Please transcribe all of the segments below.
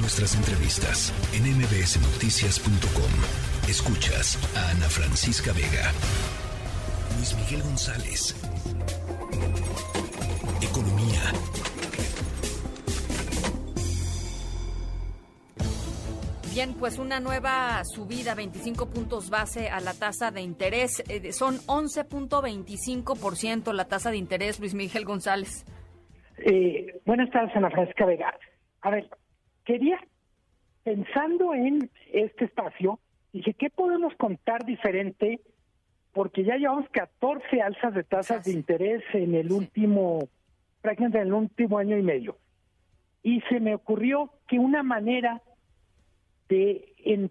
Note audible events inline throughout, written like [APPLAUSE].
Nuestras entrevistas en mbsnoticias.com. Escuchas a Ana Francisca Vega. Luis Miguel González. Economía. Bien, pues una nueva subida, 25 puntos base a la tasa de interés. Eh, son 11.25% la tasa de interés, Luis Miguel González. Eh, buenas tardes, Ana Francisca Vega. A ver, quería, pensando en este espacio, dije, ¿qué podemos contar diferente? Porque ya llevamos 14 alzas de tasas de interés en el último, prácticamente en el último año y medio. Y se me ocurrió que una manera de,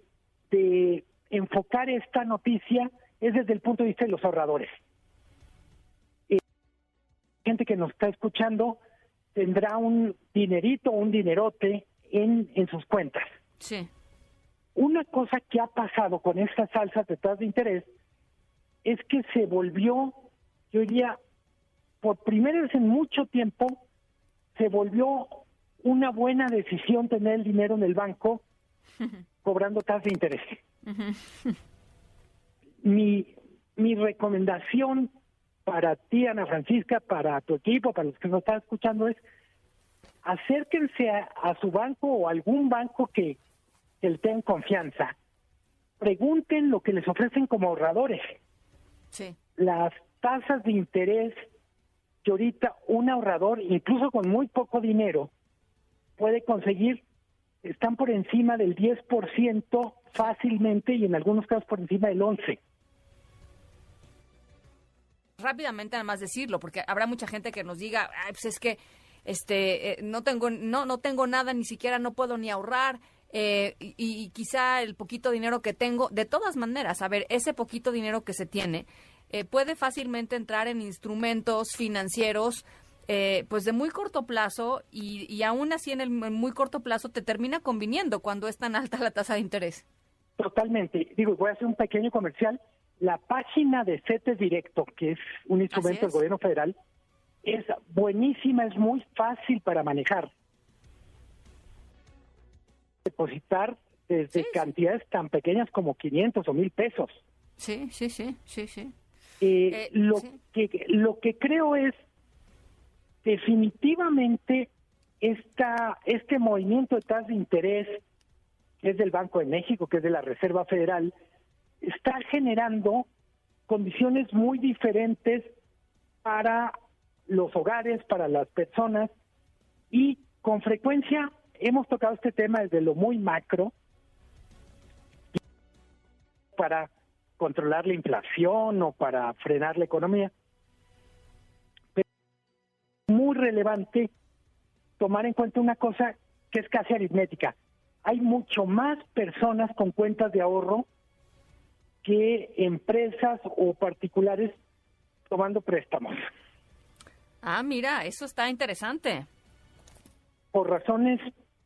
de enfocar esta noticia es desde el punto de vista de los ahorradores. Eh, gente que nos está escuchando tendrá un dinerito, un dinerote en, en sus cuentas. Sí. Una cosa que ha pasado con estas alzas de tasas de interés es que se volvió, yo diría, por primera vez en mucho tiempo, se volvió una buena decisión tener el dinero en el banco [LAUGHS] cobrando tasas de interés. mi, mi recomendación para ti, Ana Francisca, para tu equipo, para los que nos están escuchando, es acérquense a, su banco o algún banco que, que le tengan confianza. Pregunten lo que les ofrecen como ahorradores. Sí. Las tasas de interés que ahorita un ahorrador, incluso con muy poco dinero, puede conseguir, están por encima del 10% fácilmente y en algunos casos por encima del 11% rápidamente además decirlo, porque habrá mucha gente que nos diga, pues es que este eh, no tengo no no tengo nada, ni siquiera no puedo ni ahorrar. Eh, y, quizá el poquito dinero que tengo, de todas maneras, a ver, ese poquito dinero que se tiene eh, puede fácilmente entrar en instrumentos financieros pues de muy corto plazo y, y aún así en el muy corto plazo te termina conviniendo cuando es tan alta la tasa de interés. Totalmente. Digo, voy a hacer un pequeño comercial la página de CETES Directo, que es un instrumento del gobierno federal, es buenísima, es muy fácil para manejar. Depositar desde cantidades tan pequeñas como 500 o 1000 pesos. Sí, sí, sí, sí, sí. Eh, eh, lo, Que, lo que creo es definitivamente esta, este movimiento de tasas de interés, que es del Banco de México, que es de la Reserva Federal, está generando condiciones muy diferentes para los hogares, para las personas y con frecuencia hemos tocado este tema desde lo muy macro para controlar la inflación o para frenar la economía. Pero es muy relevante tomar en cuenta una cosa que es casi aritmética. Hay mucho más personas con cuentas de ahorro que empresas o particulares tomando préstamos. Ah, mira, eso está interesante. Por razones,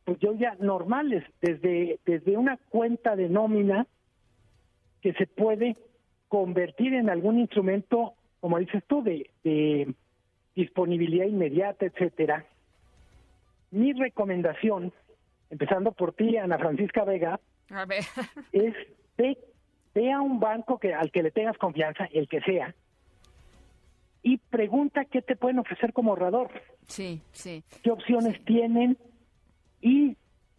pues yo ya normales, desde, desde una cuenta de nómina que se puede convertir en algún instrumento, como dices tú, de, de disponibilidad inmediata, etcétera. Mi recomendación, empezando por ti, Ana Francisca Vega, [LAUGHS] es de ve a un banco que al que le tengas confianza, el que sea, y pregunta qué te pueden ofrecer como ahorrador. Sí, sí. ¿Qué opciones tienen? Y,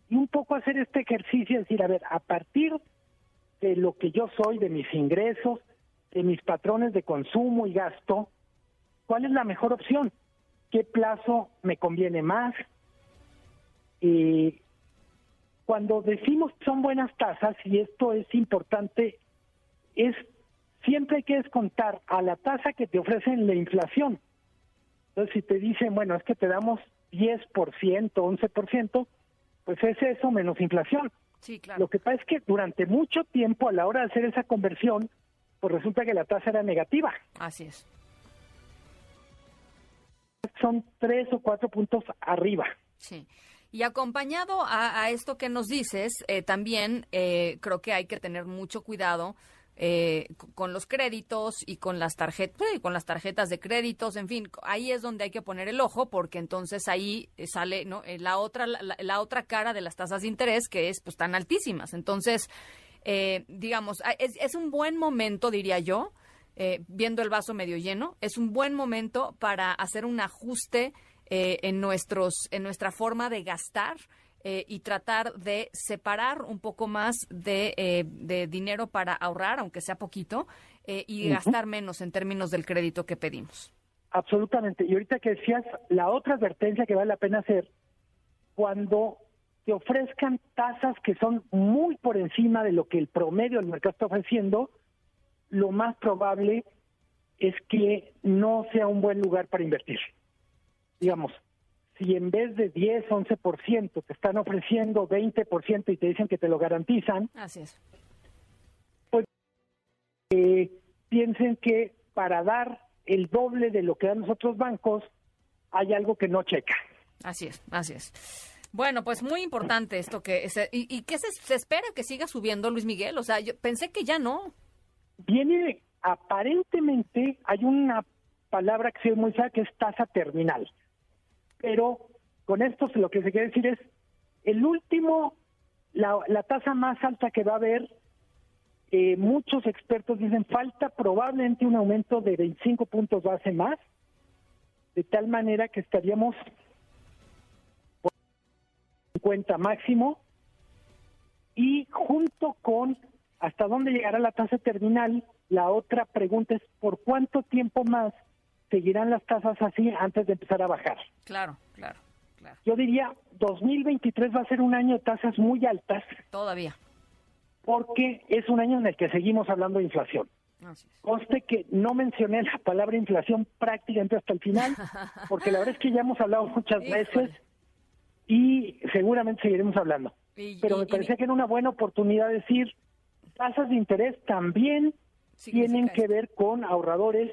y, un poco hacer este ejercicio, decir, a ver, a partir de lo que yo soy, de mis ingresos, de mis patrones de consumo y gasto, ¿cuál es la mejor opción? ¿Qué plazo me conviene más? Y cuando decimos que son buenas tasas, y esto es importante es siempre hay que descontar a la tasa que te ofrecen la inflación. Entonces, si te dicen, bueno, es que te damos 10%, 11%, pues es eso menos inflación. Sí, claro. Lo que pasa es que durante mucho tiempo, a la hora de hacer esa conversión, pues resulta que la tasa era negativa. Así es. Son tres o cuatro puntos arriba. Sí. Y acompañado a, esto que nos dices, eh, también eh, creo que hay que tener mucho cuidado eh, con los créditos y con las tarjetas con las tarjetas de créditos en fin ahí es donde hay que poner el ojo porque entonces ahí sale no eh, la otra la, otra cara de las tasas de interés que es pues tan altísimas. Entonces eh, digamos es, es, un buen momento diría yo viendo el vaso medio lleno es un buen momento para hacer un ajuste en nuestros en nuestra forma de gastar eh, y tratar de separar un poco más de, eh, de dinero para ahorrar, aunque sea poquito, eh, y gastar menos en términos del crédito que pedimos. Absolutamente. Y ahorita que decías, la otra advertencia que vale la pena hacer, cuando te ofrezcan tasas que son muy por encima de lo que el promedio del mercado está ofreciendo, lo más probable es que no sea un buen lugar para invertir. Digamos, si en vez de 10, 11% te están ofreciendo 20% y te dicen que te lo garantizan, Así es. pues eh, piensen que para dar el doble de lo que dan los otros bancos, hay algo que no checa. Así es, así es. Bueno, pues muy importante esto que... ¿Y, y qué se, se, espera que siga subiendo, Luis Miguel? O sea, yo pensé que ya no. Viene, aparentemente, hay una palabra que se muy que es tasa terminal pero con esto lo que se quiere decir es el último, la, tasa más alta que va a haber, eh, muchos expertos dicen falta probablemente un aumento de 25 puntos base más, de tal manera que estaríamos por 50 máximo y junto con hasta dónde llegará la tasa terminal, la otra pregunta es por cuánto tiempo más seguirán las tasas así antes de empezar a bajar. Claro, claro, claro. Yo diría, 2023 va a ser un año de tasas muy altas. Todavía. Porque es un año en el que seguimos hablando de inflación. Conste que no mencioné la palabra inflación prácticamente hasta el final, [LAUGHS] porque la verdad es que ya hemos hablado muchas veces y seguramente seguiremos hablando. Pero me parecía que era una buena oportunidad de decir, tasas de interés también tienen que ver con ahorradores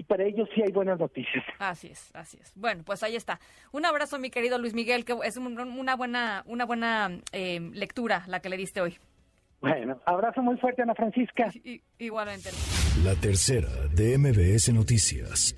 y para ellos sí hay buenas noticias. Así es, así es. Bueno, pues ahí está. Un abrazo, mi querido Luis Miguel, que es una buena, una buena eh, lectura la que le diste hoy. Bueno, abrazo muy fuerte, Ana Francisca. igualmente. La tercera de MBS Noticias.